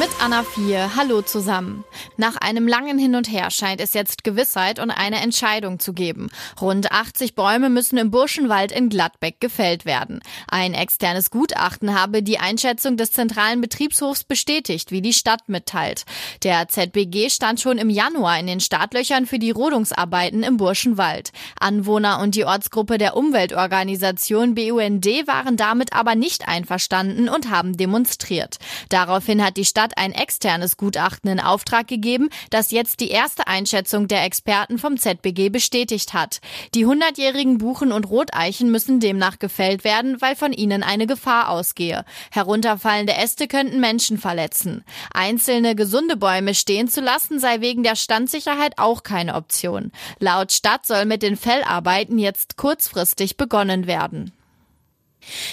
Mit Anna 4. Hallo zusammen. Nach einem langen Hin und Her scheint es jetzt Gewissheit und eine Entscheidung zu geben. Rund 80 Bäume müssen im Burschenwald in Gladbeck gefällt werden. Ein externes Gutachten habe die Einschätzung des zentralen Betriebshofs bestätigt, wie die Stadt mitteilt. Der ZBG stand schon im Januar in den Startlöchern für die Rodungsarbeiten im Burschenwald. Anwohner und die Ortsgruppe der Umweltorganisation BUND waren damit aber nicht einverstanden und haben demonstriert. Daraufhin hat die Stadt hat ein externes Gutachten in Auftrag gegeben, das jetzt die erste Einschätzung der Experten vom ZBG bestätigt hat. Die hundertjährigen Buchen und Roteichen müssen demnach gefällt werden, weil von ihnen eine Gefahr ausgehe. Herunterfallende Äste könnten Menschen verletzen. Einzelne gesunde Bäume stehen zu lassen sei wegen der Standsicherheit auch keine Option. Laut Stadt soll mit den Fellarbeiten jetzt kurzfristig begonnen werden.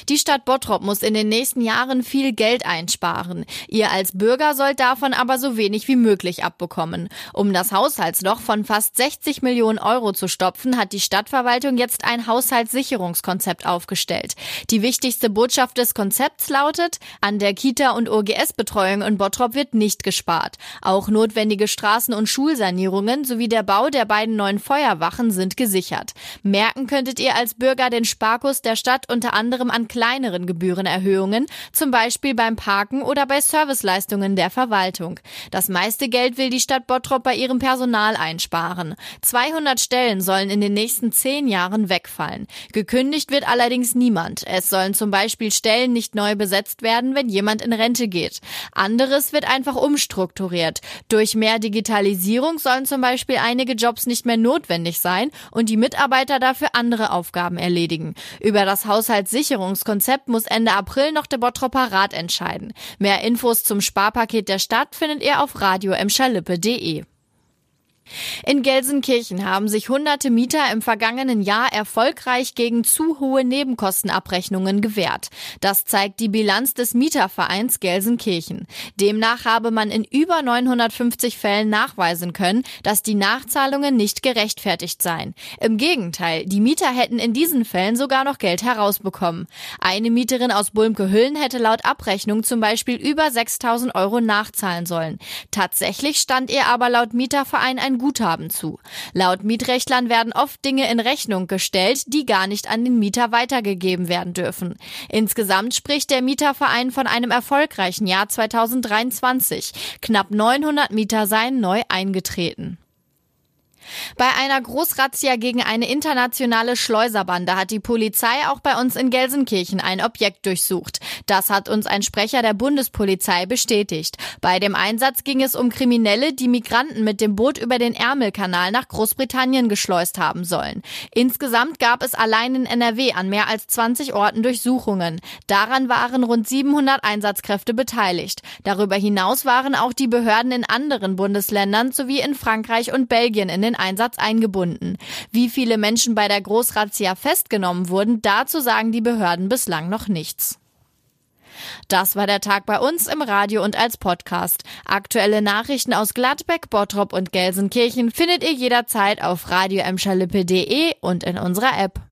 Die Stadt Bottrop muss in den nächsten Jahren viel Geld einsparen. Ihr als Bürger sollt davon aber so wenig wie möglich abbekommen. Um das Haushaltsloch von fast 60 Millionen Euro zu stopfen, hat die Stadtverwaltung jetzt ein Haushaltssicherungskonzept aufgestellt. Die wichtigste Botschaft des Konzepts lautet, an der Kita- und OGS-Betreuung in Bottrop wird nicht gespart. Auch notwendige Straßen- und Schulsanierungen sowie der Bau der beiden neuen Feuerwachen sind gesichert. Merken könntet ihr als Bürger den Sparkurs der Stadt unter anderem anderem an kleineren Gebührenerhöhungen, zum Beispiel beim Parken oder bei Serviceleistungen der Verwaltung. Das meiste Geld will die Stadt Bottrop bei ihrem Personal einsparen. 200 Stellen sollen in den nächsten zehn Jahren wegfallen. Gekündigt wird allerdings niemand. Es sollen zum Beispiel Stellen nicht neu besetzt werden, wenn jemand in Rente geht. Anderes wird einfach umstrukturiert. Durch mehr Digitalisierung sollen zum Beispiel einige Jobs nicht mehr notwendig sein und die Mitarbeiter dafür andere Aufgaben erledigen. Über das Haushaltssicherung Sicherungskonzept muss Ende April noch der Bottropper Rat entscheiden. Mehr Infos zum Sparpaket der Stadt findet ihr auf radioemschalippe.de. In Gelsenkirchen haben sich hunderte Mieter im vergangenen Jahr erfolgreich gegen zu hohe Nebenkostenabrechnungen gewehrt. Das zeigt die Bilanz des Mietervereins Gelsenkirchen. Demnach habe man in über 950 Fällen nachweisen können, dass die Nachzahlungen nicht gerechtfertigt seien. Im Gegenteil, die Mieter hätten in diesen Fällen sogar noch Geld herausbekommen. Eine Mieterin aus Bulmke-Hüllen hätte laut Abrechnung zum Beispiel über 6000 Euro nachzahlen sollen. Tatsächlich stand ihr aber laut Mieterverein ein Guthaben zu. Laut Mietrechtlern werden oft Dinge in Rechnung gestellt, die gar nicht an den Mieter weitergegeben werden dürfen. Insgesamt spricht der Mieterverein von einem erfolgreichen Jahr 2023. Knapp 900 Mieter seien neu eingetreten. Bei einer Großrazzia gegen eine internationale Schleuserbande hat die Polizei auch bei uns in Gelsenkirchen ein Objekt durchsucht. Das hat uns ein Sprecher der Bundespolizei bestätigt. Bei dem Einsatz ging es um Kriminelle, die Migranten mit dem Boot über den Ärmelkanal nach Großbritannien geschleust haben sollen. Insgesamt gab es allein in NRW an mehr als 20 Orten Durchsuchungen. Daran waren rund 700 Einsatzkräfte beteiligt. Darüber hinaus waren auch die Behörden in anderen Bundesländern sowie in Frankreich und Belgien in den Einsatz eingebunden. Wie viele Menschen bei der Großrazzia festgenommen wurden, dazu sagen die Behörden bislang noch nichts. Das war der Tag bei uns im Radio und als Podcast. Aktuelle Nachrichten aus Gladbeck, Bottrop und Gelsenkirchen findet ihr jederzeit auf radioemschalippe.de und in unserer App.